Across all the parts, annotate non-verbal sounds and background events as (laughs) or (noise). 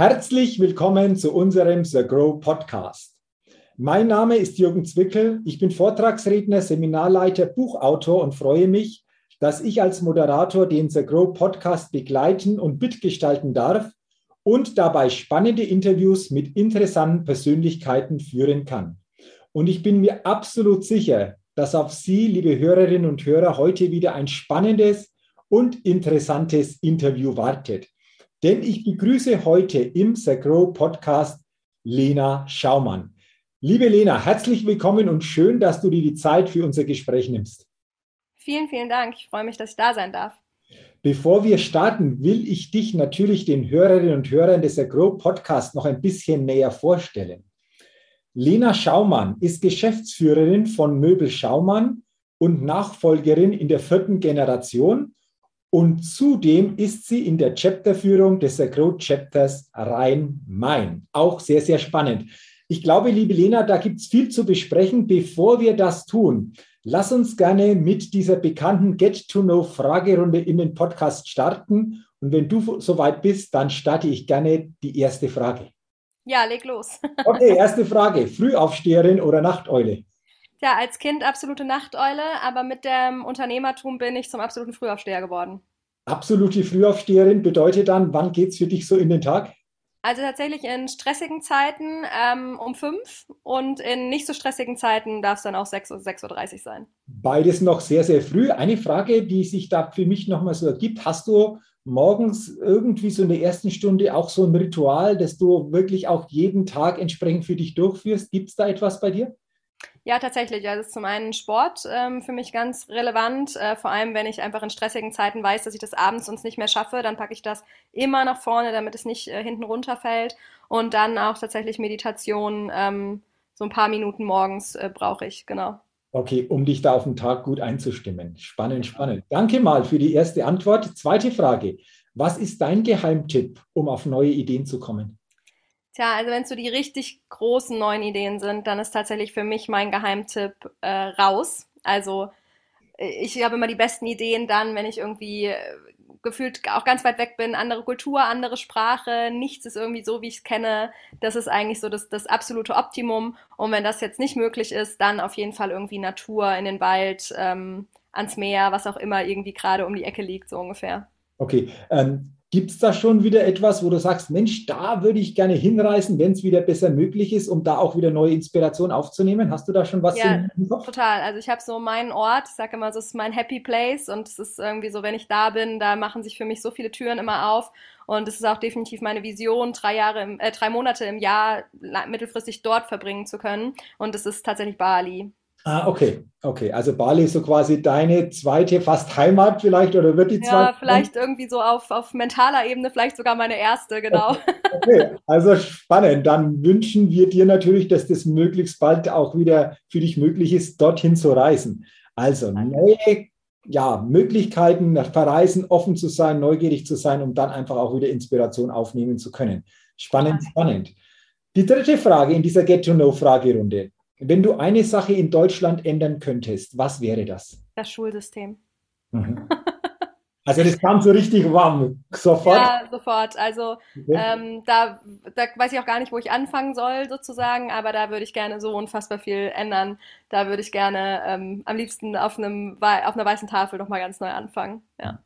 Herzlich willkommen zu unserem The Grow Podcast. Mein Name ist Jürgen Zwickel. Ich bin Vortragsredner, Seminarleiter, Buchautor und freue mich, dass ich als Moderator den The Grow Podcast begleiten und mitgestalten darf und dabei spannende Interviews mit interessanten Persönlichkeiten führen kann. Und ich bin mir absolut sicher, dass auf Sie, liebe Hörerinnen und Hörer, heute wieder ein spannendes und interessantes Interview wartet. Denn ich begrüße heute im Grow Podcast Lena Schaumann. Liebe Lena, herzlich willkommen und schön, dass du dir die Zeit für unser Gespräch nimmst. Vielen, vielen Dank. Ich freue mich, dass ich da sein darf. Bevor wir starten, will ich dich natürlich den Hörerinnen und Hörern des Agro Podcast noch ein bisschen näher vorstellen. Lena Schaumann ist Geschäftsführerin von Möbel Schaumann und Nachfolgerin in der vierten Generation. Und zudem ist sie in der Chapterführung des Agro Chapters Rhein-Main. Auch sehr, sehr spannend. Ich glaube, liebe Lena, da gibt es viel zu besprechen. Bevor wir das tun, Lass uns gerne mit dieser bekannten Get-to-Know-Fragerunde in den Podcast starten. Und wenn du soweit bist, dann starte ich gerne die erste Frage. Ja, leg los. okay, erste Frage. Frühaufsteherin oder Nachteule? Ja, als Kind absolute Nachteule, aber mit dem Unternehmertum bin ich zum absoluten Frühaufsteher geworden. Absolute Frühaufsteherin bedeutet dann, wann geht es für dich so in den Tag? Also tatsächlich in stressigen Zeiten ähm, um fünf und in nicht so stressigen Zeiten darf es dann auch 6 oder 6.30 Uhr sein. Beides noch sehr, sehr früh. Eine Frage, die sich da für mich nochmal so ergibt. Hast du morgens irgendwie so in der ersten Stunde auch so ein Ritual, das du wirklich auch jeden Tag entsprechend für dich durchführst? Gibt es da etwas bei dir? Ja, tatsächlich. Also zum einen Sport ähm, für mich ganz relevant. Äh, vor allem, wenn ich einfach in stressigen Zeiten weiß, dass ich das abends uns nicht mehr schaffe, dann packe ich das immer nach vorne, damit es nicht äh, hinten runterfällt. Und dann auch tatsächlich Meditation. Ähm, so ein paar Minuten morgens äh, brauche ich, genau. Okay, um dich da auf den Tag gut einzustimmen. Spannend, spannend. Danke mal für die erste Antwort. Zweite Frage. Was ist dein Geheimtipp, um auf neue Ideen zu kommen? Tja, also wenn es so die richtig großen neuen Ideen sind, dann ist tatsächlich für mich mein Geheimtipp äh, raus. Also äh, ich habe immer die besten Ideen dann, wenn ich irgendwie äh, gefühlt auch ganz weit weg bin, andere Kultur, andere Sprache, nichts ist irgendwie so, wie ich es kenne. Das ist eigentlich so das, das absolute Optimum. Und wenn das jetzt nicht möglich ist, dann auf jeden Fall irgendwie Natur in den Wald, ähm, ans Meer, was auch immer irgendwie gerade um die Ecke liegt, so ungefähr. Okay. Ähm Gibt es da schon wieder etwas, wo du sagst, Mensch, da würde ich gerne hinreisen, wenn es wieder besser möglich ist, um da auch wieder neue Inspiration aufzunehmen? Hast du da schon was ja? Total. Also ich habe so meinen Ort, ich sage immer, es ist mein Happy Place und es ist irgendwie so, wenn ich da bin, da machen sich für mich so viele Türen immer auf und es ist auch definitiv meine Vision, drei Jahre, im, äh, drei Monate im Jahr mittelfristig dort verbringen zu können und es ist tatsächlich Bali. Ah, okay, okay. Also Bali ist so quasi deine zweite fast Heimat vielleicht oder wird die zweite? Ja, vielleicht irgendwie so auf, auf mentaler Ebene, vielleicht sogar meine erste, genau. Okay, also spannend. Dann wünschen wir dir natürlich, dass das möglichst bald auch wieder für dich möglich ist, dorthin zu reisen. Also neue ja, Möglichkeiten, verreisen, offen zu sein, neugierig zu sein, um dann einfach auch wieder Inspiration aufnehmen zu können. Spannend, spannend. Die dritte Frage in dieser Get-to-Know-Fragerunde. Wenn du eine Sache in Deutschland ändern könntest, was wäre das? Das Schulsystem. Mhm. Also das kam so richtig warm, sofort? Ja, sofort. Also okay. ähm, da, da weiß ich auch gar nicht, wo ich anfangen soll sozusagen, aber da würde ich gerne so unfassbar viel ändern. Da würde ich gerne ähm, am liebsten auf, einem, auf einer weißen Tafel nochmal ganz neu anfangen. Ja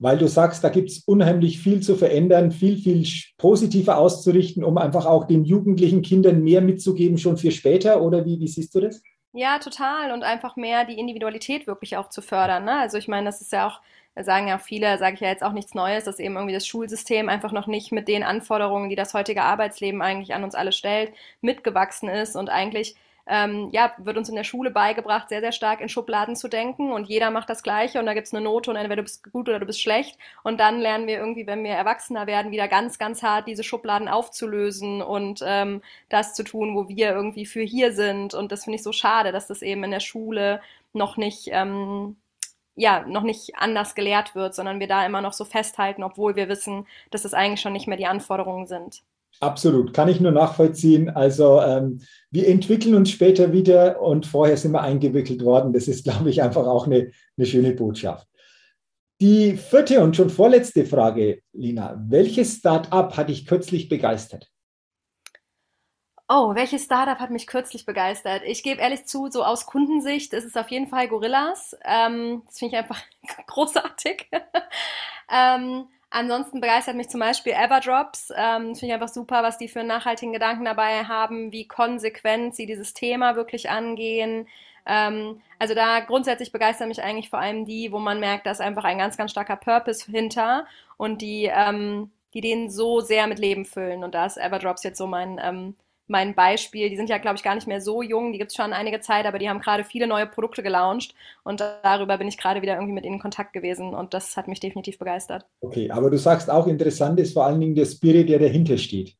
weil du sagst, da gibt es unheimlich viel zu verändern, viel, viel positiver auszurichten, um einfach auch den jugendlichen Kindern mehr mitzugeben, schon für später? Oder wie, wie siehst du das? Ja, total. Und einfach mehr die Individualität wirklich auch zu fördern. Ne? Also ich meine, das ist ja auch, sagen ja viele, sage ich ja jetzt auch nichts Neues, dass eben irgendwie das Schulsystem einfach noch nicht mit den Anforderungen, die das heutige Arbeitsleben eigentlich an uns alle stellt, mitgewachsen ist und eigentlich ähm, ja, wird uns in der Schule beigebracht, sehr, sehr stark in Schubladen zu denken und jeder macht das Gleiche und da gibt es eine Note und entweder du bist gut oder du bist schlecht und dann lernen wir irgendwie, wenn wir erwachsener werden, wieder ganz, ganz hart diese Schubladen aufzulösen und ähm, das zu tun, wo wir irgendwie für hier sind und das finde ich so schade, dass das eben in der Schule noch nicht ähm, ja, noch nicht anders gelehrt wird, sondern wir da immer noch so festhalten, obwohl wir wissen, dass das eigentlich schon nicht mehr die Anforderungen sind. Absolut, kann ich nur nachvollziehen. Also ähm, wir entwickeln uns später wieder und vorher sind wir eingewickelt worden. Das ist, (laughs) glaube ich, einfach auch eine, eine schöne Botschaft. Die vierte und schon vorletzte Frage, Lina. Welches Start-up hat dich kürzlich begeistert? Oh, welches Startup hat mich kürzlich begeistert? Ich gebe ehrlich zu, so aus Kundensicht ist es auf jeden Fall Gorillas. Ähm, das finde ich einfach (laughs) großartig. (laughs) ähm, ansonsten begeistert mich zum Beispiel Everdrops. Ähm, finde ich einfach super, was die für nachhaltigen Gedanken dabei haben, wie konsequent sie dieses Thema wirklich angehen. Ähm, also da grundsätzlich begeistern mich eigentlich vor allem die, wo man merkt, da ist einfach ein ganz, ganz starker Purpose hinter und die, ähm, die den so sehr mit Leben füllen. Und da ist Everdrops jetzt so mein ähm, mein Beispiel. Die sind ja, glaube ich, gar nicht mehr so jung. Die gibt es schon einige Zeit, aber die haben gerade viele neue Produkte gelauncht. Und darüber bin ich gerade wieder irgendwie mit ihnen in Kontakt gewesen. Und das hat mich definitiv begeistert. Okay, aber du sagst auch, interessant ist vor allen Dingen der Spirit, der dahinter steht.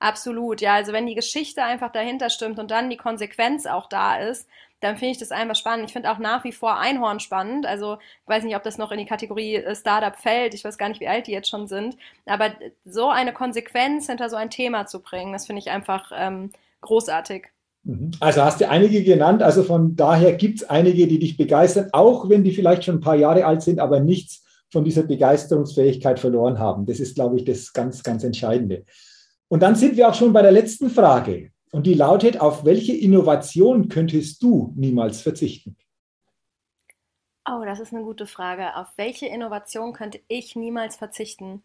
Absolut, ja. Also wenn die Geschichte einfach dahinter stimmt und dann die Konsequenz auch da ist, dann finde ich das einfach spannend. Ich finde auch nach wie vor Einhorn spannend. Also ich weiß nicht, ob das noch in die Kategorie äh, Startup fällt. Ich weiß gar nicht, wie alt die jetzt schon sind. Aber so eine Konsequenz hinter so ein Thema zu bringen, das finde ich einfach ähm, großartig. Mhm. Also hast du einige genannt. Also von daher gibt es einige, die dich begeistern, auch wenn die vielleicht schon ein paar Jahre alt sind, aber nichts von dieser Begeisterungsfähigkeit verloren haben. Das ist, glaube ich, das ganz, ganz Entscheidende. Und dann sind wir auch schon bei der letzten Frage. Und die lautet, auf welche Innovation könntest du niemals verzichten? Oh, das ist eine gute Frage. Auf welche Innovation könnte ich niemals verzichten?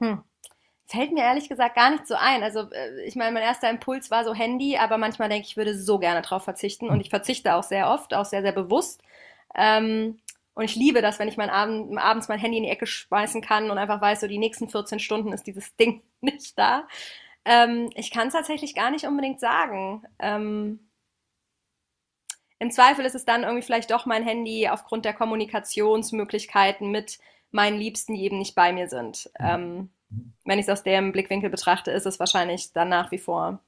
Hm. Fällt mir ehrlich gesagt gar nicht so ein. Also, äh, ich meine, mein erster Impuls war so Handy, aber manchmal denke ich, ich würde so gerne darauf verzichten und ich verzichte auch sehr oft, auch sehr, sehr bewusst. Ähm, und ich liebe das, wenn ich mein Abend, abends mein Handy in die Ecke schmeißen kann und einfach weiß, so die nächsten 14 Stunden ist dieses (laughs) Ding nicht da. Ähm, ich kann es tatsächlich gar nicht unbedingt sagen. Ähm, Im Zweifel ist es dann irgendwie vielleicht doch mein Handy aufgrund der Kommunikationsmöglichkeiten mit meinen Liebsten, die eben nicht bei mir sind. Ähm, wenn ich es aus dem Blickwinkel betrachte, ist es wahrscheinlich dann nach wie vor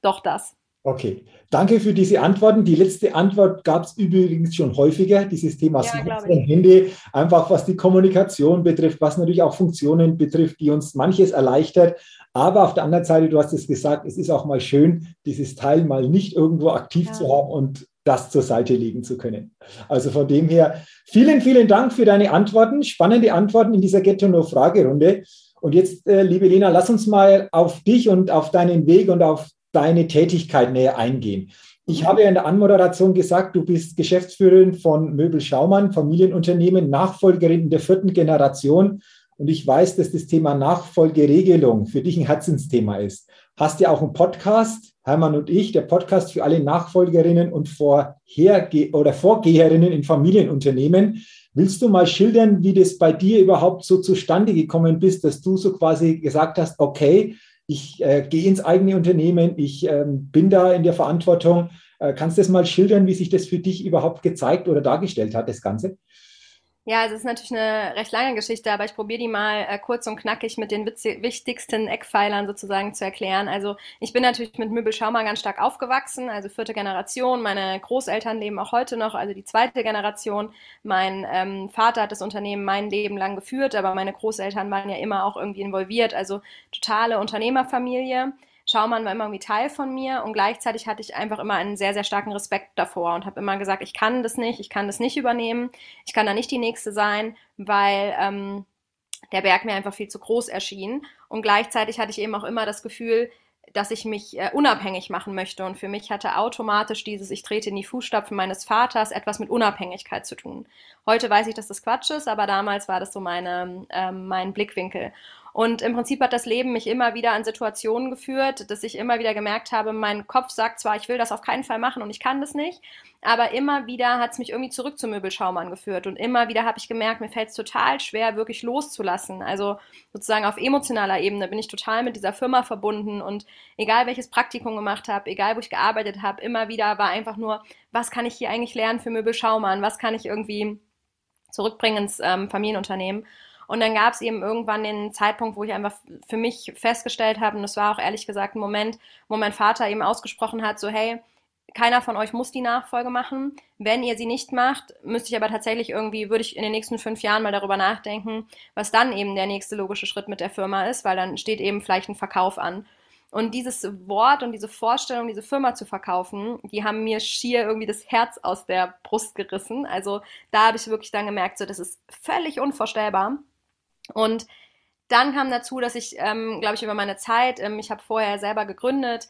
doch das. Okay, danke für diese Antworten. Die letzte Antwort gab es übrigens schon häufiger, dieses Thema ja, Handy, einfach was die Kommunikation betrifft, was natürlich auch Funktionen betrifft, die uns manches erleichtert. Aber auf der anderen Seite, du hast es gesagt, es ist auch mal schön, dieses Teil mal nicht irgendwo aktiv ja. zu haben und das zur Seite legen zu können. Also von dem her, vielen, vielen Dank für deine Antworten, spannende Antworten in dieser Get to Know Fragerunde. Und jetzt, äh, liebe Lena, lass uns mal auf dich und auf deinen Weg und auf deine Tätigkeit näher eingehen. Ich mhm. habe ja in der Anmoderation gesagt, du bist Geschäftsführerin von Möbel Schaumann, Familienunternehmen, Nachfolgerin der vierten Generation. Und ich weiß, dass das Thema Nachfolgeregelung für dich ein Herzensthema ist. Hast ja auch einen Podcast, Hermann und ich, der Podcast für alle Nachfolgerinnen und Vorherge oder Vorgeherinnen in Familienunternehmen. Willst du mal schildern, wie das bei dir überhaupt so zustande gekommen bist, dass du so quasi gesagt hast, okay, ich äh, gehe ins eigene Unternehmen, ich ähm, bin da in der Verantwortung. Äh, kannst du das mal schildern, wie sich das für dich überhaupt gezeigt oder dargestellt hat, das Ganze? Ja, also es ist natürlich eine recht lange Geschichte, aber ich probiere die mal äh, kurz und knackig mit den wichtigsten Eckpfeilern sozusagen zu erklären. Also ich bin natürlich mit Möbel Schaumann ganz stark aufgewachsen, also vierte Generation. Meine Großeltern leben auch heute noch, also die zweite Generation. Mein ähm, Vater hat das Unternehmen mein Leben lang geführt, aber meine Großeltern waren ja immer auch irgendwie involviert, also totale Unternehmerfamilie. Schaumann war immer irgendwie Teil von mir und gleichzeitig hatte ich einfach immer einen sehr, sehr starken Respekt davor und habe immer gesagt, ich kann das nicht, ich kann das nicht übernehmen, ich kann da nicht die Nächste sein, weil ähm, der Berg mir einfach viel zu groß erschien. Und gleichzeitig hatte ich eben auch immer das Gefühl, dass ich mich äh, unabhängig machen möchte. Und für mich hatte automatisch dieses Ich trete in die Fußstapfen meines Vaters etwas mit Unabhängigkeit zu tun. Heute weiß ich, dass das Quatsch ist, aber damals war das so meine, ähm, mein Blickwinkel. Und im Prinzip hat das Leben mich immer wieder an Situationen geführt, dass ich immer wieder gemerkt habe, mein Kopf sagt zwar, ich will das auf keinen Fall machen und ich kann das nicht, aber immer wieder hat es mich irgendwie zurück zum Möbelschaumann geführt. Und immer wieder habe ich gemerkt, mir fällt es total schwer, wirklich loszulassen. Also sozusagen auf emotionaler Ebene bin ich total mit dieser Firma verbunden und egal welches Praktikum gemacht habe, egal wo ich gearbeitet habe, immer wieder war einfach nur, was kann ich hier eigentlich lernen für Möbelschaumann? Was kann ich irgendwie zurückbringen ins ähm, Familienunternehmen? Und dann gab es eben irgendwann den Zeitpunkt, wo ich einfach für mich festgestellt habe, und das war auch ehrlich gesagt ein Moment, wo mein Vater eben ausgesprochen hat, so hey, keiner von euch muss die Nachfolge machen. Wenn ihr sie nicht macht, müsste ich aber tatsächlich irgendwie, würde ich in den nächsten fünf Jahren mal darüber nachdenken, was dann eben der nächste logische Schritt mit der Firma ist, weil dann steht eben vielleicht ein Verkauf an. Und dieses Wort und diese Vorstellung, diese Firma zu verkaufen, die haben mir schier irgendwie das Herz aus der Brust gerissen. Also da habe ich wirklich dann gemerkt, so das ist völlig unvorstellbar. Und dann kam dazu, dass ich, ähm, glaube ich, über meine Zeit, ähm, ich habe vorher selber gegründet,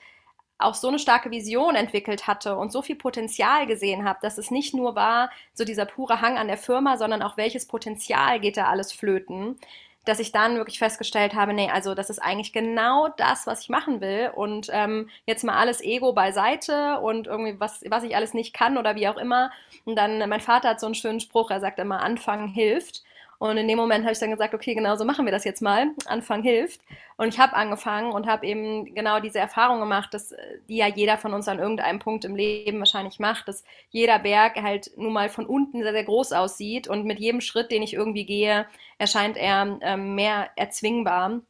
auch so eine starke Vision entwickelt hatte und so viel Potenzial gesehen habe, dass es nicht nur war, so dieser pure Hang an der Firma, sondern auch welches Potenzial geht da alles flöten, dass ich dann wirklich festgestellt habe, nee, also das ist eigentlich genau das, was ich machen will und ähm, jetzt mal alles Ego beiseite und irgendwie was, was ich alles nicht kann oder wie auch immer. Und dann, mein Vater hat so einen schönen Spruch, er sagt immer, Anfangen hilft. Und in dem Moment habe ich dann gesagt, okay, genau so machen wir das jetzt mal. Anfang hilft. Und ich habe angefangen und habe eben genau diese Erfahrung gemacht, dass die ja jeder von uns an irgendeinem Punkt im Leben wahrscheinlich macht, dass jeder Berg halt nun mal von unten sehr, sehr groß aussieht und mit jedem Schritt, den ich irgendwie gehe, erscheint er ähm, mehr erzwingbar.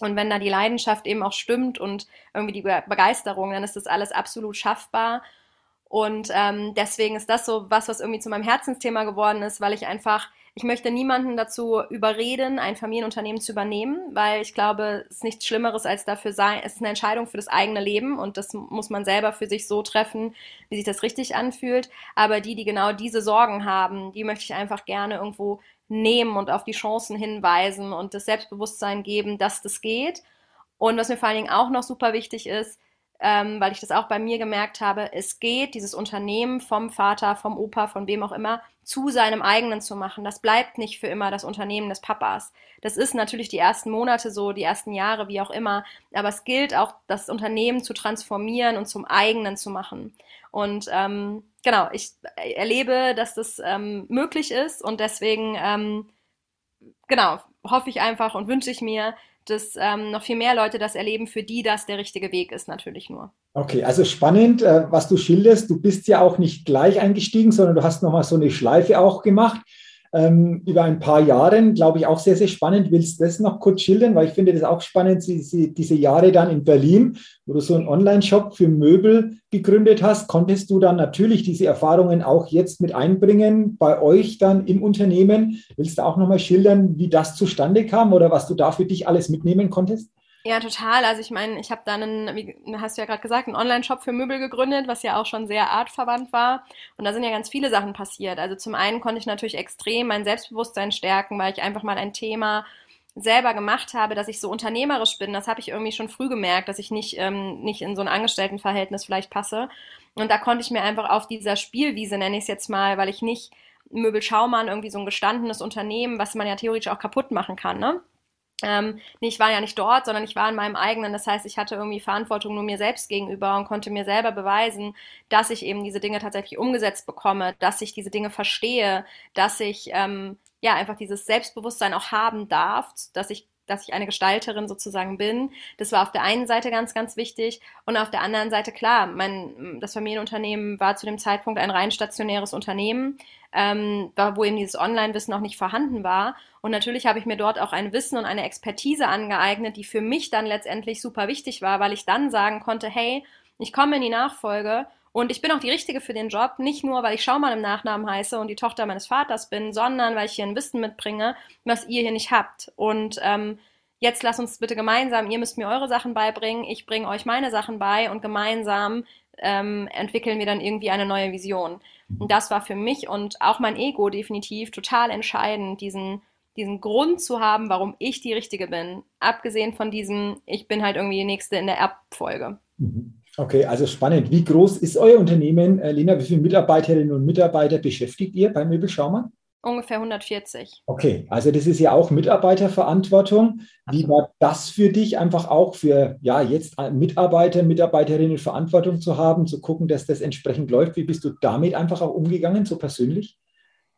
Und wenn da die Leidenschaft eben auch stimmt und irgendwie die Begeisterung, dann ist das alles absolut schaffbar. Und ähm, deswegen ist das so was, was irgendwie zu meinem Herzensthema geworden ist, weil ich einfach ich möchte niemanden dazu überreden, ein Familienunternehmen zu übernehmen, weil ich glaube, es ist nichts Schlimmeres als dafür sein, es ist eine Entscheidung für das eigene Leben und das muss man selber für sich so treffen, wie sich das richtig anfühlt. Aber die, die genau diese Sorgen haben, die möchte ich einfach gerne irgendwo nehmen und auf die Chancen hinweisen und das Selbstbewusstsein geben, dass das geht. Und was mir vor allen Dingen auch noch super wichtig ist, ähm, weil ich das auch bei mir gemerkt habe, es geht, dieses Unternehmen vom Vater, vom Opa, von wem auch immer, zu seinem eigenen zu machen. Das bleibt nicht für immer das Unternehmen des Papas. Das ist natürlich die ersten Monate so, die ersten Jahre, wie auch immer. Aber es gilt auch, das Unternehmen zu transformieren und zum eigenen zu machen. Und ähm, genau, ich erlebe, dass das ähm, möglich ist und deswegen, ähm, genau, hoffe ich einfach und wünsche ich mir, dass ähm, noch viel mehr Leute das erleben, für die das der richtige Weg ist, natürlich nur. Okay, also spannend, äh, was du schilderst. Du bist ja auch nicht gleich eingestiegen, sondern du hast nochmal so eine Schleife auch gemacht ähm, über ein paar Jahre, glaube ich, auch sehr, sehr spannend. Willst du das noch kurz schildern? Weil ich finde das auch spannend, diese Jahre dann in Berlin, wo du so einen Online-Shop für Möbel gegründet hast. Konntest du dann natürlich diese Erfahrungen auch jetzt mit einbringen bei euch dann im Unternehmen? Willst du auch nochmal schildern, wie das zustande kam oder was du da für dich alles mitnehmen konntest? Ja, total. Also ich meine, ich habe dann, einen, wie hast du ja gerade gesagt, einen Online-Shop für Möbel gegründet, was ja auch schon sehr artverwandt war. Und da sind ja ganz viele Sachen passiert. Also zum einen konnte ich natürlich extrem mein Selbstbewusstsein stärken, weil ich einfach mal ein Thema selber gemacht habe, dass ich so unternehmerisch bin. Das habe ich irgendwie schon früh gemerkt, dass ich nicht, ähm, nicht in so ein Angestelltenverhältnis vielleicht passe. Und da konnte ich mir einfach auf dieser Spielwiese, nenne ich es jetzt mal, weil ich nicht Möbel Schaumann irgendwie so ein gestandenes Unternehmen, was man ja theoretisch auch kaputt machen kann, ne? Ähm, nee, ich war ja nicht dort, sondern ich war in meinem eigenen. Das heißt, ich hatte irgendwie Verantwortung nur mir selbst gegenüber und konnte mir selber beweisen, dass ich eben diese Dinge tatsächlich umgesetzt bekomme, dass ich diese Dinge verstehe, dass ich ähm, ja einfach dieses Selbstbewusstsein auch haben darf, dass ich dass ich eine Gestalterin sozusagen bin. Das war auf der einen Seite ganz, ganz wichtig. Und auf der anderen Seite, klar, mein, das Familienunternehmen war zu dem Zeitpunkt ein rein stationäres Unternehmen, ähm, wo eben dieses Online-Wissen noch nicht vorhanden war. Und natürlich habe ich mir dort auch ein Wissen und eine Expertise angeeignet, die für mich dann letztendlich super wichtig war, weil ich dann sagen konnte, hey, ich komme in die Nachfolge und ich bin auch die Richtige für den Job, nicht nur, weil ich Schaumann im Nachnamen heiße und die Tochter meines Vaters bin, sondern weil ich hier ein Wissen mitbringe, was ihr hier nicht habt. Und ähm, jetzt lasst uns bitte gemeinsam, ihr müsst mir eure Sachen beibringen, ich bringe euch meine Sachen bei und gemeinsam ähm, entwickeln wir dann irgendwie eine neue Vision. Und das war für mich und auch mein Ego definitiv total entscheidend, diesen, diesen Grund zu haben, warum ich die Richtige bin. Abgesehen von diesem, ich bin halt irgendwie die Nächste in der Erbfolge. Mhm. Okay, also spannend. Wie groß ist euer Unternehmen, äh, Lena? Wie viele Mitarbeiterinnen und Mitarbeiter beschäftigt ihr bei Möbel Schaumann? Ungefähr 140. Okay, also das ist ja auch Mitarbeiterverantwortung. Wie war das für dich, einfach auch für ja jetzt Mitarbeiter, Mitarbeiterinnen Verantwortung zu haben, zu gucken, dass das entsprechend läuft? Wie bist du damit einfach auch umgegangen, so persönlich?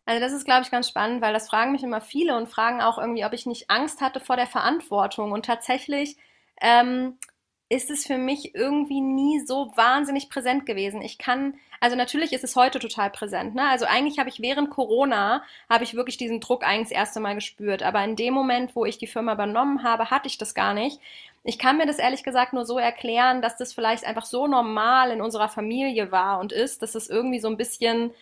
Also das ist, glaube ich, ganz spannend, weil das fragen mich immer viele und fragen auch irgendwie, ob ich nicht Angst hatte vor der Verantwortung. Und tatsächlich ähm, ist es für mich irgendwie nie so wahnsinnig präsent gewesen. Ich kann, also natürlich ist es heute total präsent. Ne? Also eigentlich habe ich während Corona, habe ich wirklich diesen Druck eigentlich das erste Mal gespürt. Aber in dem Moment, wo ich die Firma übernommen habe, hatte ich das gar nicht. Ich kann mir das ehrlich gesagt nur so erklären, dass das vielleicht einfach so normal in unserer Familie war und ist, dass es irgendwie so ein bisschen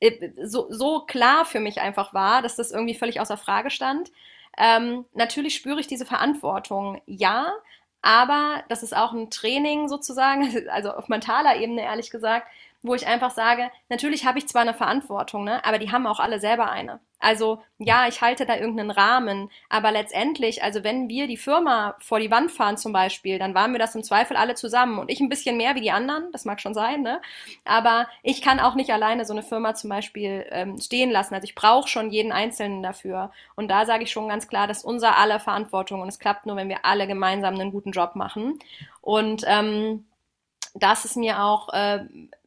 äh, so, so klar für mich einfach war, dass das irgendwie völlig außer Frage stand. Ähm, natürlich spüre ich diese Verantwortung, ja, Aber das ist auch ein Training sozusagen, (laughs) also auf mentaler Ebene ehrlich gesagt, wo ich einfach sage, natürlich habe ich zwar eine Verantwortung, ne, aber die haben auch alle selber eine. Also ja, ich halte da irgendeinen Rahmen, aber letztendlich, also wenn wir die Firma vor die Wand fahren zum Beispiel, dann waren wir das im Zweifel alle zusammen und ich ein bisschen mehr wie die anderen, das mag schon sein, ne? Aber ich kann auch nicht alleine so eine Firma zum Beispiel ähm, stehen lassen. Also ich brauche schon jeden Einzelnen dafür. Und da sage ich schon ganz klar, dass unser aller Verantwortung und es klappt nur, wenn wir alle gemeinsam einen guten Job machen. Und ähm, das ist mir auch äh,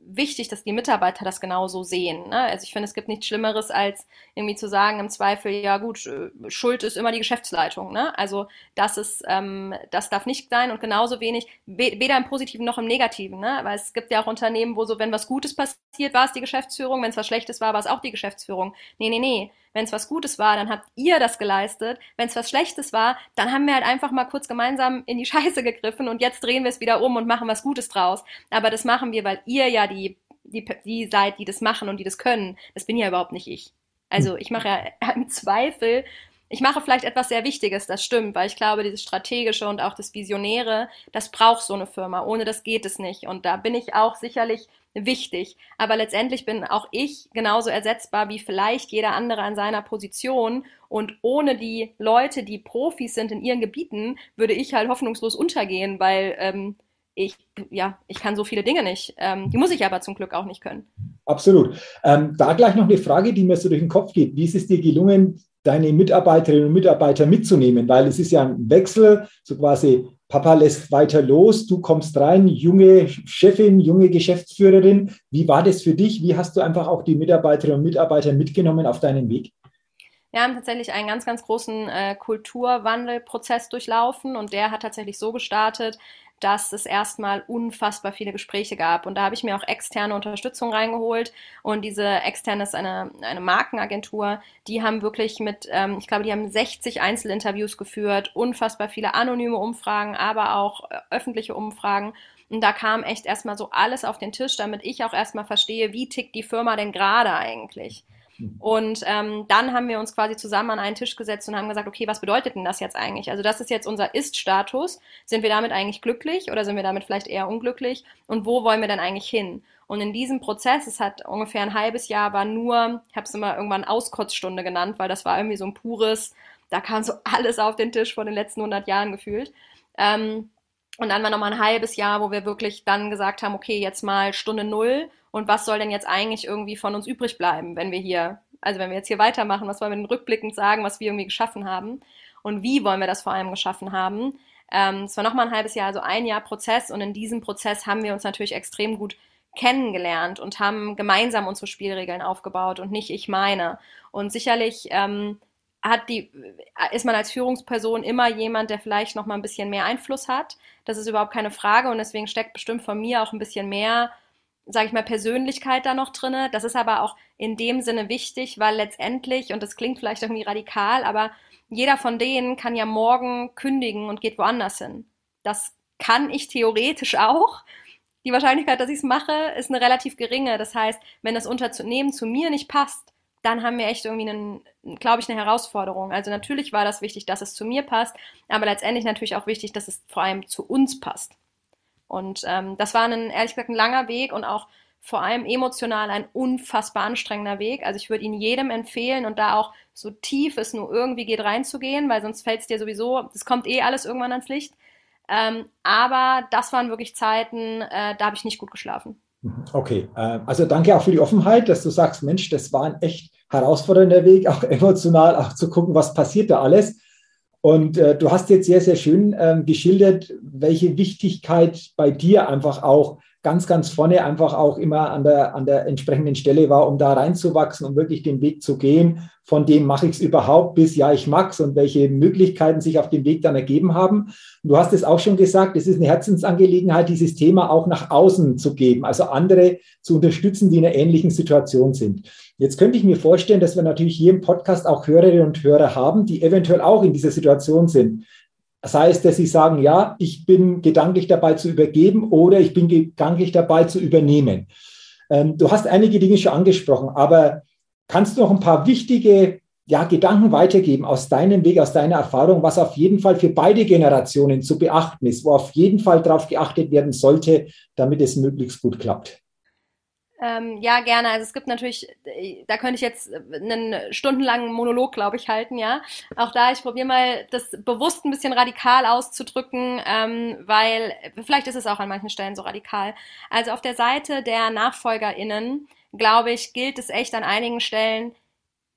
wichtig, dass die Mitarbeiter das genauso sehen. Ne? Also ich finde, es gibt nichts Schlimmeres, als irgendwie zu sagen, im Zweifel, ja gut, äh, Schuld ist immer die Geschäftsleitung. Ne? Also das ist, ähm, das darf nicht sein und genauso wenig, weder im Positiven noch im Negativen. Ne? Weil es gibt ja auch Unternehmen, wo so, wenn was Gutes passiert, war es die Geschäftsführung, wenn es was Schlechtes war, war es auch die Geschäftsführung. Nee, nee, nee. Wenn es was Gutes war, dann habt ihr das geleistet. Wenn es was Schlechtes war, dann haben wir halt einfach mal kurz gemeinsam in die (laughs) Scheiße gegriffen und jetzt drehen wir es wieder um und machen was Gutes draus. Aber das machen wir, weil ihr ja die, die, die seid, die das machen und die das können. Das bin ja überhaupt nicht ich. Also ich mache ja (laughs) im Zweifel ich mache vielleicht etwas sehr Wichtiges, das stimmt, weil ich glaube, dieses Strategische und auch das Visionäre, das braucht so eine Firma. Ohne das geht es nicht. Und da bin ich auch sicherlich wichtig. Aber letztendlich bin auch ich genauso ersetzbar wie vielleicht jeder andere an seiner Position. Und ohne die Leute, die Profis sind in ihren Gebieten, würde ich halt hoffnungslos untergehen, weil ähm, ich, ja, ich kann so viele Dinge nicht. Ähm, die muss ich aber zum Glück auch nicht können. Absolut. Ähm, da gleich noch eine Frage, die mir so durch den Kopf geht. Wie ist es dir gelungen, deine Mitarbeiterinnen und Mitarbeiter mitzunehmen? Weil es ist ja ein Wechsel, so quasi Papa lässt weiter los, du kommst rein, junge Chefin, junge Geschäftsführerin. Wie war das für dich? Wie hast du einfach auch die Mitarbeiterinnen und Mitarbeiter mitgenommen auf deinen Weg? Wir haben tatsächlich einen ganz, ganz großen äh, Kulturwandelprozess durchlaufen und der hat tatsächlich so gestartet, dass es erstmal unfassbar viele Gespräche gab. Und da habe ich mir auch externe Unterstützung reingeholt. Und diese externe ist eine, eine Markenagentur. Die haben wirklich mit, ähm, ich glaube, die haben 60 Einzelinterviews geführt, unfassbar viele anonyme Umfragen, aber auch äh, öffentliche Umfragen. Und da kam echt erstmal so alles auf den Tisch, damit ich auch erstmal verstehe, wie tickt die Firma denn gerade eigentlich. Und ähm, dann haben wir uns quasi zusammen an einen Tisch gesetzt und haben gesagt, okay, was bedeutet denn das jetzt eigentlich? Also das ist jetzt unser Ist-Status. Sind wir damit eigentlich glücklich oder sind wir damit vielleicht eher unglücklich? Und wo wollen wir denn eigentlich hin? Und in diesem Prozess, es hat ungefähr ein halbes Jahr, war nur, ich habe es immer irgendwann Auskotzstunde genannt, weil das war irgendwie so ein pures, da kam so alles auf den Tisch von den letzten 100 Jahren gefühlt. Ähm, und dann war nochmal ein halbes Jahr, wo wir wirklich dann gesagt haben, okay, jetzt mal Stunde Null und was soll denn jetzt eigentlich irgendwie von uns übrig bleiben, wenn wir hier, also wenn wir jetzt hier weitermachen, was wollen wir denn rückblickend sagen, was wir irgendwie geschaffen haben und wie wollen wir das vor allem geschaffen haben. Ähm, es war nochmal ein halbes Jahr, also ein Jahr Prozess und in diesem Prozess haben wir uns natürlich extrem gut kennengelernt und haben gemeinsam unsere Spielregeln aufgebaut und nicht ich meine. Und sicherlich ähm, hat die, ist man als Führungsperson immer jemand, der vielleicht noch mal ein bisschen mehr Einfluss hat. Das ist überhaupt keine Frage und deswegen steckt bestimmt von mir auch ein bisschen mehr sage ich mal, Persönlichkeit da noch drinne. Das ist aber auch in dem Sinne wichtig, weil letztendlich, und das klingt vielleicht irgendwie radikal, aber jeder von denen kann ja morgen kündigen und geht woanders hin. Das kann ich theoretisch auch. Die Wahrscheinlichkeit, dass ich es mache, ist eine relativ geringe. Das heißt, wenn das Unternehmen zu mir nicht passt, dann haben wir echt irgendwie, einen, glaube ich, eine Herausforderung. Also natürlich war das wichtig, dass es zu mir passt, aber letztendlich natürlich auch wichtig, dass es vor allem zu uns passt. Und ähm, das war ein, ehrlich gesagt, ein langer Weg und auch vor allem emotional ein unfassbar anstrengender Weg. Also ich würde ihn jedem empfehlen und da auch so tief es nur irgendwie geht reinzugehen, weil sonst fällt es dir sowieso, das kommt eh alles irgendwann ans Licht. Ähm, aber das waren wirklich Zeiten, äh, da habe ich nicht gut geschlafen. Okay, äh, also danke auch für die Offenheit, dass du sagst, Mensch, das war ein echt herausfordernder Weg, auch (laughs) emotional, auch zu gucken, was passiert da alles. Und äh, du hast jetzt sehr, sehr schön ähm, geschildert, welche Wichtigkeit bei dir einfach auch ganz, ganz vorne einfach auch immer an der, an der entsprechenden Stelle war, um da reinzuwachsen und wirklich den Weg zu gehen, von dem mache ich es überhaupt bis ja, ich mag's und welche Möglichkeiten sich auf dem Weg dann ergeben haben. Und du hast es auch schon gesagt, es ist eine Herzensangelegenheit, dieses Thema auch nach außen zu geben, also andere zu unterstützen, die in einer ähnlichen Situation sind. Jetzt könnte ich mir vorstellen, dass wir natürlich hier im Podcast auch Hörerinnen und Hörer haben, die eventuell auch in dieser Situation sind. Das heißt, dass sie sagen, ja, ich bin gedanklich dabei zu übergeben oder ich bin gedanklich dabei zu übernehmen. Ähm, du hast einige Dinge schon angesprochen, aber kannst du noch ein paar wichtige ja, Gedanken weitergeben aus deinem Weg, aus deiner Erfahrung, was auf jeden Fall für beide Generationen zu beachten ist, wo auf jeden Fall darauf geachtet werden sollte, damit es möglichst gut klappt? Ähm, ja, gerne. Also es gibt natürlich, da könnte ich jetzt einen stundenlangen Monolog, glaube ich, halten, ja. Auch da, ich probiere mal, das bewusst ein bisschen radikal auszudrücken, ähm, weil vielleicht ist es auch an manchen Stellen so radikal. Also auf der Seite der NachfolgerInnen, glaube ich, gilt es echt an einigen Stellen,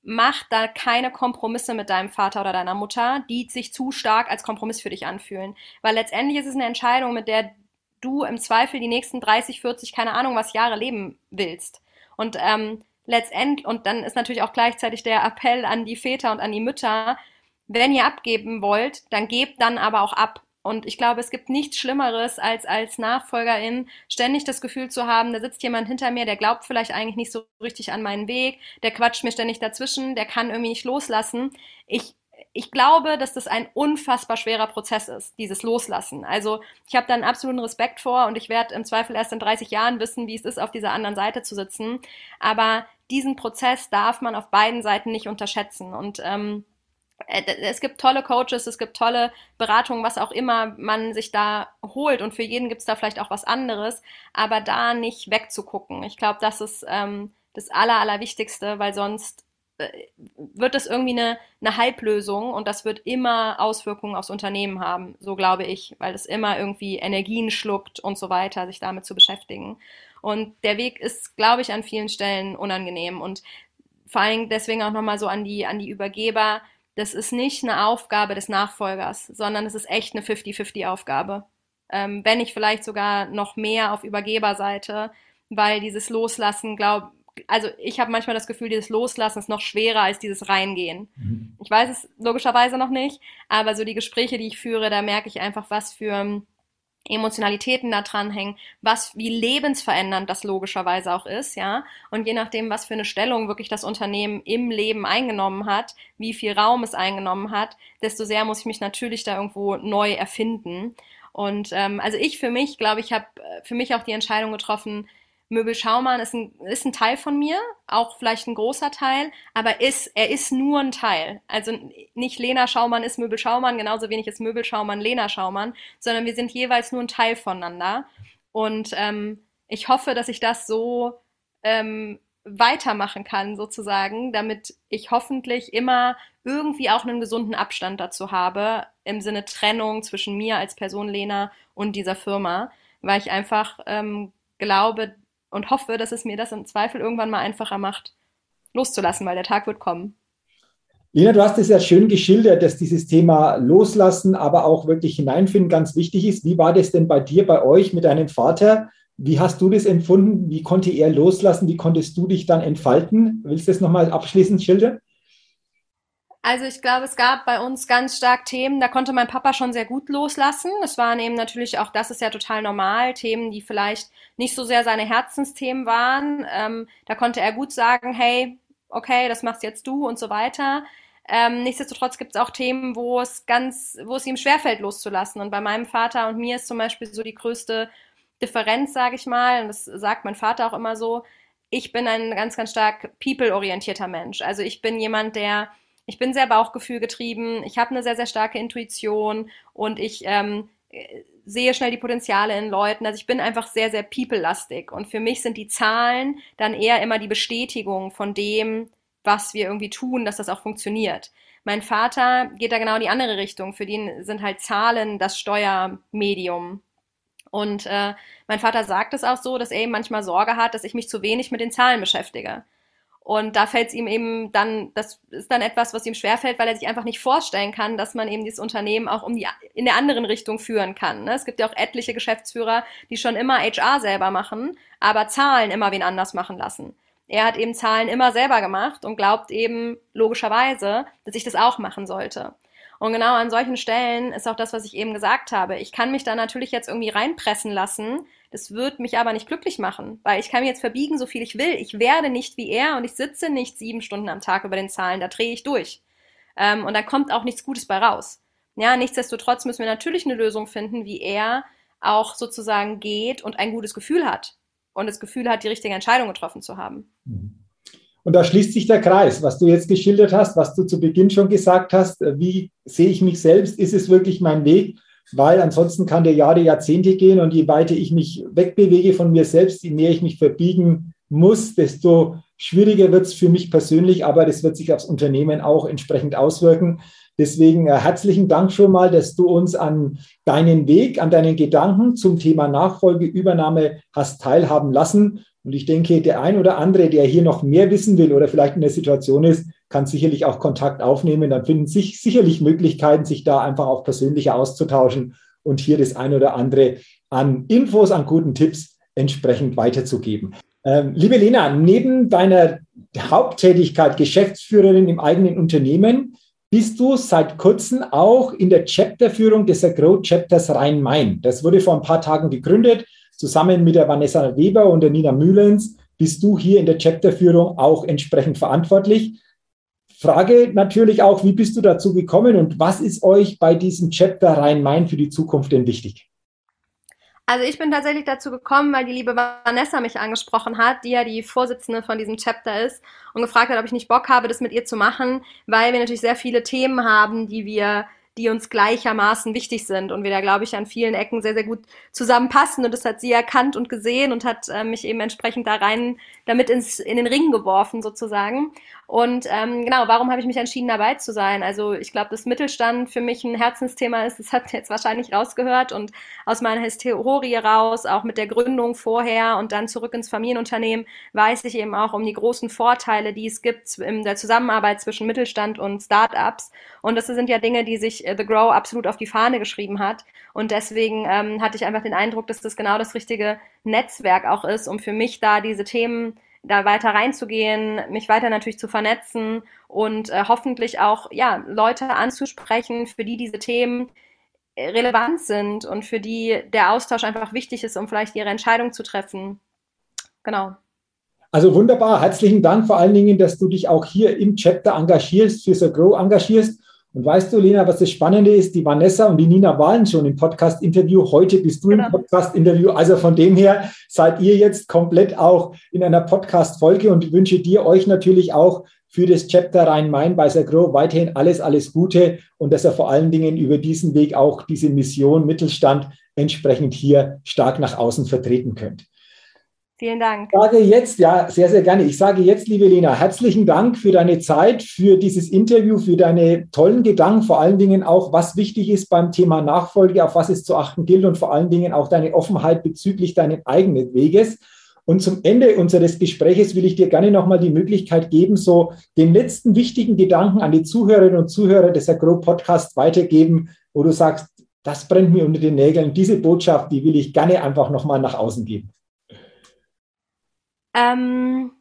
mach da keine Kompromisse mit deinem Vater oder deiner Mutter, die sich zu stark als Kompromiss für dich anfühlen. Weil letztendlich ist es eine Entscheidung, mit der du im Zweifel die nächsten 30, 40, keine Ahnung was Jahre leben willst. Und ähm, letztendlich, und dann ist natürlich auch gleichzeitig der Appell an die Väter und an die Mütter, wenn ihr abgeben wollt, dann gebt dann aber auch ab. Und ich glaube, es gibt nichts Schlimmeres, als als Nachfolgerin ständig das Gefühl zu haben, da sitzt jemand hinter mir, der glaubt vielleicht eigentlich nicht so richtig an meinen Weg, der quatscht mir ständig dazwischen, der kann irgendwie nicht loslassen. Ich ich glaube, dass das ein unfassbar schwerer Prozess ist, dieses Loslassen. Also ich habe da einen absoluten Respekt vor und ich werde im Zweifel erst in 30 Jahren wissen, wie es ist, auf dieser anderen Seite zu sitzen. Aber diesen Prozess darf man auf beiden Seiten nicht unterschätzen. Und ähm, äh, es gibt tolle Coaches, es gibt tolle Beratungen, was auch immer man sich da holt. Und für jeden gibt es da vielleicht auch was anderes. Aber da nicht wegzugucken. Ich glaube, das ist ähm, das Aller, Allerwichtigste, weil sonst wird das irgendwie eine, eine Halblösung und das wird immer Auswirkungen aufs Unternehmen haben, so glaube ich, weil es immer irgendwie Energien schluckt und so weiter, sich damit zu beschäftigen. Und der Weg ist, glaube ich, an vielen Stellen unangenehm und vor allem deswegen auch nochmal so an die, an die Übergeber. Das ist nicht eine Aufgabe des Nachfolgers, sondern es ist echt eine 50-50-Aufgabe. Ähm, wenn nicht vielleicht sogar noch mehr auf Übergeberseite, weil dieses Loslassen, glaube also ich habe manchmal das Gefühl, dieses Loslassen ist noch schwerer als dieses Reingehen. Mhm. Ich weiß es logischerweise noch nicht, aber so die Gespräche, die ich führe, da merke ich einfach, was für Emotionalitäten da dranhängen, was wie lebensverändernd das logischerweise auch ist, ja. Und je nachdem, was für eine Stellung wirklich das Unternehmen im Leben eingenommen hat, wie viel Raum es eingenommen hat, desto sehr muss ich mich natürlich da irgendwo neu erfinden. Und ähm, also ich für mich, glaube ich, habe äh, für mich auch die Entscheidung getroffen, Möbel Schaumann ist ein, ist ein Teil von mir, auch vielleicht ein großer Teil, aber ist, er ist nur ein Teil. Also nicht Lena Schaumann ist Möbel Schaumann, genauso wenig ist Möbel Schaumann Lena Schaumann, sondern wir sind jeweils nur ein Teil voneinander. Und ähm, ich hoffe, dass ich das so ähm, weitermachen kann, sozusagen, damit ich hoffentlich immer irgendwie auch einen gesunden Abstand dazu habe, im Sinne Trennung zwischen mir als Person Lena und dieser Firma, weil ich einfach ähm, glaube, und hoffe, dass es mir das im Zweifel irgendwann mal einfacher macht, loszulassen, weil der Tag wird kommen. Lina, du hast es ja schön geschildert, dass dieses Thema Loslassen, aber auch wirklich hineinfinden ganz wichtig ist. Wie war das denn bei dir, bei euch mit deinem Vater? Wie hast du das empfunden? Wie konnte er loslassen? Wie konntest du dich dann entfalten? Willst du das nochmal abschließend schildern? Also ich glaube, es gab bei uns ganz stark Themen, da konnte mein Papa schon sehr gut loslassen. Es waren eben natürlich auch, das ist ja total normal, Themen, die vielleicht nicht so sehr seine Herzensthemen waren. Ähm, da konnte er gut sagen, hey, okay, das machst jetzt du und so weiter. Ähm, nichtsdestotrotz gibt es auch Themen, wo es ganz, wo es ihm schwerfällt loszulassen. Und bei meinem Vater und mir ist zum Beispiel so die größte Differenz, sage ich mal, und das sagt mein Vater auch immer so, ich bin ein ganz, ganz stark people-orientierter Mensch. Also ich bin jemand, der ich bin sehr Bauchgefühl getrieben, ich habe eine sehr, sehr starke Intuition und ich ähm, sehe schnell die Potenziale in Leuten. Also ich bin einfach sehr, sehr people-lastig. Und für mich sind die Zahlen dann eher immer die Bestätigung von dem, was wir irgendwie tun, dass das auch funktioniert. Mein Vater geht da genau in die andere Richtung. Für den sind halt Zahlen das Steuermedium. Und äh, mein Vater sagt es auch so, dass er eben manchmal Sorge hat, dass ich mich zu wenig mit den Zahlen beschäftige. Und da fällt es ihm eben dann, das ist dann etwas, was ihm schwerfällt, weil er sich einfach nicht vorstellen kann, dass man eben dieses Unternehmen auch um die, in der anderen Richtung führen kann. Ne? Es gibt ja auch etliche Geschäftsführer, die schon immer HR selber machen, aber Zahlen immer wen anders machen lassen. Er hat eben Zahlen immer selber gemacht und glaubt eben logischerweise, dass ich das auch machen sollte. Und genau an solchen Stellen ist auch das, was ich eben gesagt habe. Ich kann mich da natürlich jetzt irgendwie reinpressen lassen, das wird mich aber nicht glücklich machen, weil ich kann mich jetzt verbiegen, so viel ich will. Ich werde nicht wie er und ich sitze nicht sieben Stunden am Tag über den Zahlen, da drehe ich durch. Ähm, und da kommt auch nichts Gutes bei raus. Ja, nichtsdestotrotz müssen wir natürlich eine Lösung finden, wie er auch sozusagen geht und ein gutes Gefühl hat und das Gefühl hat, die richtige Entscheidung getroffen zu haben. Mhm. Und da schließt sich der Kreis, was du jetzt geschildert hast, was du zu Beginn schon gesagt hast. Wie sehe ich mich selbst? Ist es wirklich mein Weg? Weil ansonsten kann der Jahre, Jahrzehnte gehen und je weiter ich mich wegbewege von mir selbst, je mehr ich mich verbiegen muss, desto schwieriger wird es für mich persönlich, aber das wird sich aufs Unternehmen auch entsprechend auswirken. Deswegen äh, herzlichen Dank schon mal, dass du uns an deinen Weg, an deinen Gedanken zum Thema Nachfolgeübernahme hast teilhaben lassen. Und ich denke, der ein oder andere, der hier noch mehr wissen will oder vielleicht in der Situation ist, kann sicherlich auch Kontakt aufnehmen. Dann finden sich sicherlich Möglichkeiten, sich da einfach auch persönlicher auszutauschen und hier das ein oder andere an Infos, an guten Tipps entsprechend weiterzugeben. Ähm, liebe Lena, neben deiner Haupttätigkeit Geschäftsführerin im eigenen Unternehmen bist du seit kurzem auch in der Chapterführung des Agro Chapters Rhein-Main. Das wurde vor ein paar Tagen gegründet. Zusammen mit der Vanessa Weber und der Nina Mühlens bist du hier in der Chapterführung auch entsprechend verantwortlich. Frage natürlich auch, wie bist du dazu gekommen und was ist euch bei diesem Chapter Rhein-Main für die Zukunft denn wichtig? Also ich bin tatsächlich dazu gekommen, weil die liebe Vanessa mich angesprochen hat, die ja die Vorsitzende von diesem Chapter ist und gefragt hat, ob ich nicht Bock habe, das mit ihr zu machen, weil wir natürlich sehr viele Themen haben, die wir die uns gleichermaßen wichtig sind und wir da, glaube ich, an vielen Ecken sehr, sehr gut zusammenpassen. Und das hat sie erkannt und gesehen und hat äh, mich eben entsprechend da rein damit ins, in den Ring geworfen, sozusagen. Und ähm, genau, warum habe ich mich entschieden, dabei zu sein? Also ich glaube, dass Mittelstand für mich ein Herzensthema ist. Das hat jetzt wahrscheinlich rausgehört und aus meiner Historie raus, auch mit der Gründung vorher und dann zurück ins Familienunternehmen, weiß ich eben auch um die großen Vorteile, die es gibt in der Zusammenarbeit zwischen Mittelstand und Startups. Und das sind ja Dinge, die sich äh, The Grow absolut auf die Fahne geschrieben hat. Und deswegen ähm, hatte ich einfach den Eindruck, dass das genau das richtige Netzwerk auch ist, um für mich da diese Themen da weiter reinzugehen, mich weiter natürlich zu vernetzen und äh, hoffentlich auch ja, Leute anzusprechen, für die diese Themen äh, relevant sind und für die der Austausch einfach wichtig ist, um vielleicht ihre Entscheidung zu treffen. Genau. Also wunderbar, herzlichen Dank vor allen Dingen, dass du dich auch hier im Chapter engagierst, für So Grow engagierst. Und weißt du, Lena, was das Spannende ist, die Vanessa und die Nina waren schon im Podcast-Interview. Heute bist du genau. im Podcast-Interview. Also von dem her seid ihr jetzt komplett auch in einer Podcast-Folge und wünsche dir euch natürlich auch für das Chapter Rhein-Main bei Sagro weiterhin alles, alles Gute und dass er vor allen Dingen über diesen Weg auch diese Mission Mittelstand entsprechend hier stark nach außen vertreten könnt. Vielen Dank. Ich sage jetzt, ja, sehr, sehr gerne. Ich sage jetzt, liebe Lena, herzlichen Dank für deine Zeit, für dieses Interview, für deine tollen Gedanken, vor allen Dingen auch, was wichtig ist beim Thema Nachfolge, auf was es zu achten gilt und vor allen Dingen auch deine Offenheit bezüglich deines eigenen Weges. Und zum Ende unseres Gespräches will ich dir gerne nochmal die Möglichkeit geben, so den letzten wichtigen Gedanken an die Zuhörerinnen und Zuhörer des Agro Podcasts weitergeben, wo du sagst, das brennt mir unter den Nägeln. Diese Botschaft, die will ich gerne einfach nochmal nach außen geben. Ähm,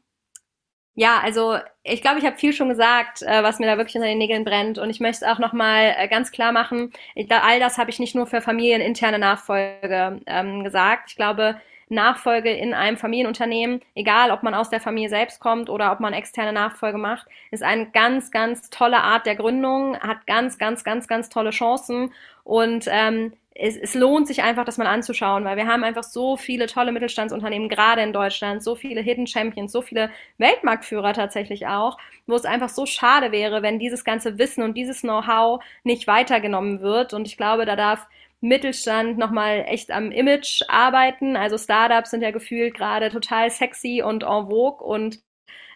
ja, also ich glaube, ich habe viel schon gesagt, äh, was mir da wirklich unter den Nägeln brennt. Und ich möchte auch nochmal äh, ganz klar machen, all das habe ich nicht nur für familieninterne Nachfolge ähm, gesagt. Ich glaube, Nachfolge in einem Familienunternehmen, egal ob man aus der Familie selbst kommt oder ob man externe Nachfolge macht, ist eine ganz, ganz tolle Art der Gründung, hat ganz, ganz, ganz, ganz tolle Chancen und ähm, es, es lohnt sich einfach, das mal anzuschauen, weil wir haben einfach so viele tolle Mittelstandsunternehmen, gerade in Deutschland, so viele Hidden Champions, so viele Weltmarktführer tatsächlich auch, wo es einfach so schade wäre, wenn dieses ganze Wissen und dieses Know-how nicht weitergenommen wird. Und ich glaube, da darf Mittelstand nochmal echt am Image arbeiten. Also Startups sind ja gefühlt gerade total sexy und en vogue und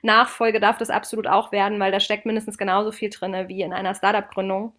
Nachfolge darf das absolut auch werden, weil da steckt mindestens genauso viel drin wie in einer Startup-Gründung.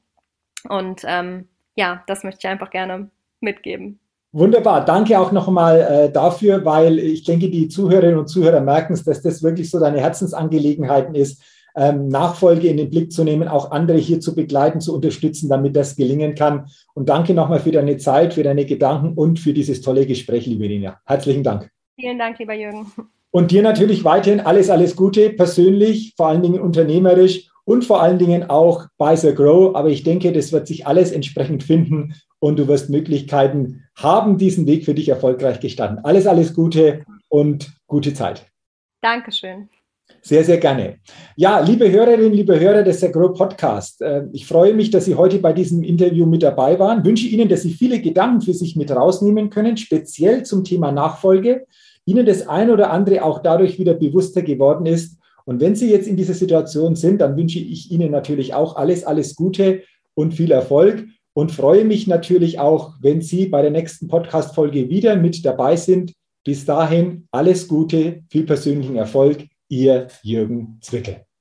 Und ähm, ja, das möchte ich einfach gerne mitgeben. Wunderbar, danke auch nochmal äh, dafür, weil ich denke, die Zuhörerinnen und Zuhörer merken es, dass das wirklich so deine Herzensangelegenheiten ist, ähm, Nachfolge in den Blick zu nehmen, auch andere hier zu begleiten, zu unterstützen, damit das gelingen kann. Und danke nochmal für deine Zeit, für deine Gedanken und für dieses tolle Gespräch, liebe Nina. Herzlichen Dank. Vielen Dank, lieber Jürgen. Und dir natürlich weiterhin alles, alles Gute, persönlich, vor allen Dingen unternehmerisch und vor allen Dingen auch bei The Grow. Aber ich denke, das wird sich alles entsprechend finden und du wirst Möglichkeiten haben, diesen Weg für dich erfolgreich gestalten. Alles, alles Gute und gute Zeit. Dankeschön. Sehr, sehr gerne. Ja, liebe Hörerinnen, liebe Hörer des The Grow Podcast, äh, ich freue mich, dass Sie heute bei diesem Interview mit dabei waren. Wünsche Ihnen, dass Sie viele Gedanken für sich mit rausnehmen können, speziell zum Thema Nachfolge. Ihnen das ein oder andere auch dadurch wieder bewusster geworden ist Und wenn Sie jetzt in dieser Situation sind, dann wünsche ich Ihnen natürlich auch alles, alles Gute und viel Erfolg und freue mich natürlich auch, wenn Sie bei der nächsten Podcast-Folge wieder mit dabei sind. Bis dahin alles Gute, viel persönlichen Erfolg. Ihr Jürgen Zwickel.